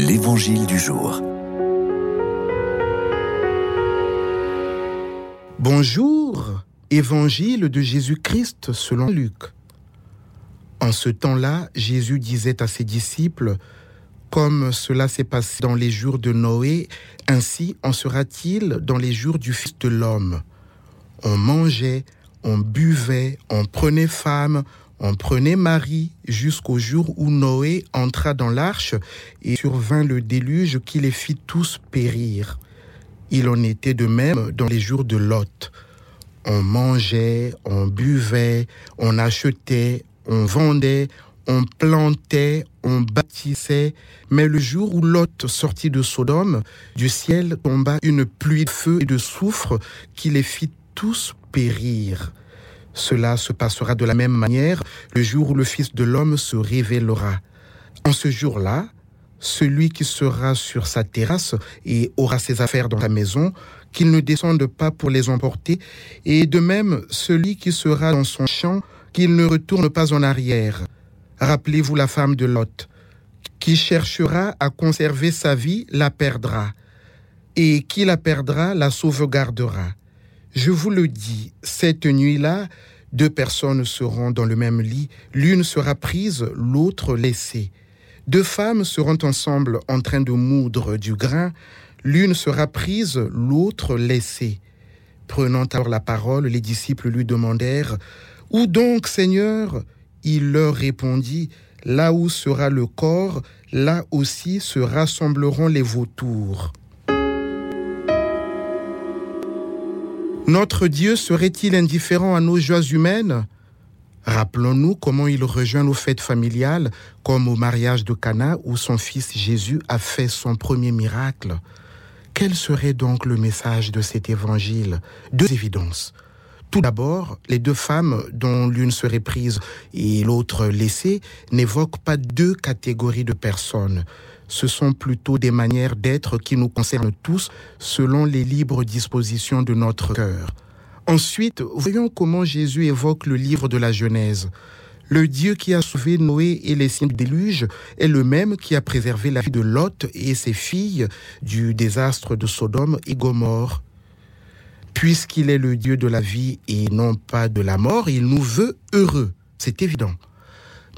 L'Évangile du jour. Bonjour, Évangile de Jésus-Christ selon Luc. En ce temps-là, Jésus disait à ses disciples, Comme cela s'est passé dans les jours de Noé, ainsi en sera-t-il dans les jours du Fils de l'homme. On mangeait, on buvait, on prenait femme, on prenait Marie jusqu'au jour où Noé entra dans l'arche et survint le déluge qui les fit tous périr. Il en était de même dans les jours de Lot. On mangeait, on buvait, on achetait, on vendait, on plantait, on bâtissait, mais le jour où Lot sortit de Sodome, du ciel tomba une pluie de feu et de soufre qui les fit tous périr. Cela se passera de la même manière le jour où le Fils de l'homme se révélera. En ce jour-là, celui qui sera sur sa terrasse et aura ses affaires dans sa maison, qu'il ne descende pas pour les emporter, et de même celui qui sera dans son champ, qu'il ne retourne pas en arrière. Rappelez-vous la femme de Lot, qui cherchera à conserver sa vie la perdra, et qui la perdra la sauvegardera. Je vous le dis, cette nuit-là, deux personnes seront dans le même lit, l'une sera prise, l'autre laissée. Deux femmes seront ensemble en train de moudre du grain, l'une sera prise, l'autre laissée. Prenant alors la parole, les disciples lui demandèrent, Où donc, Seigneur? Il leur répondit, Là où sera le corps, là aussi se rassembleront les vautours. Notre Dieu serait-il indifférent à nos joies humaines? Rappelons-nous comment il rejoint nos fêtes familiales, comme au mariage de Cana où son fils Jésus a fait son premier miracle. Quel serait donc le message de cet évangile? Deux évidences. Tout d'abord, les deux femmes, dont l'une serait prise et l'autre laissée, n'évoquent pas deux catégories de personnes. Ce sont plutôt des manières d'être qui nous concernent tous selon les libres dispositions de notre cœur. Ensuite, voyons comment Jésus évoque le livre de la Genèse. Le Dieu qui a sauvé Noé et les signes du déluge est le même qui a préservé la vie de Lot et ses filles du désastre de Sodome et Gomorre. Puisqu'il est le Dieu de la vie et non pas de la mort, il nous veut heureux. C'est évident.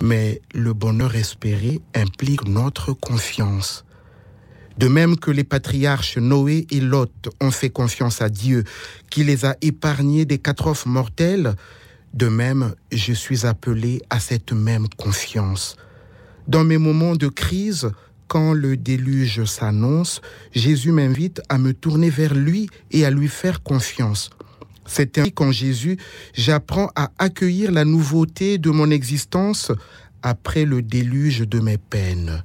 Mais le bonheur espéré implique notre confiance. De même que les patriarches Noé et Lot ont fait confiance à Dieu, qui les a épargnés des catastrophes mortelles, de même je suis appelé à cette même confiance. Dans mes moments de crise, quand le déluge s'annonce, Jésus m'invite à me tourner vers lui et à lui faire confiance. C'est ainsi qu'en Jésus, j'apprends à accueillir la nouveauté de mon existence après le déluge de mes peines.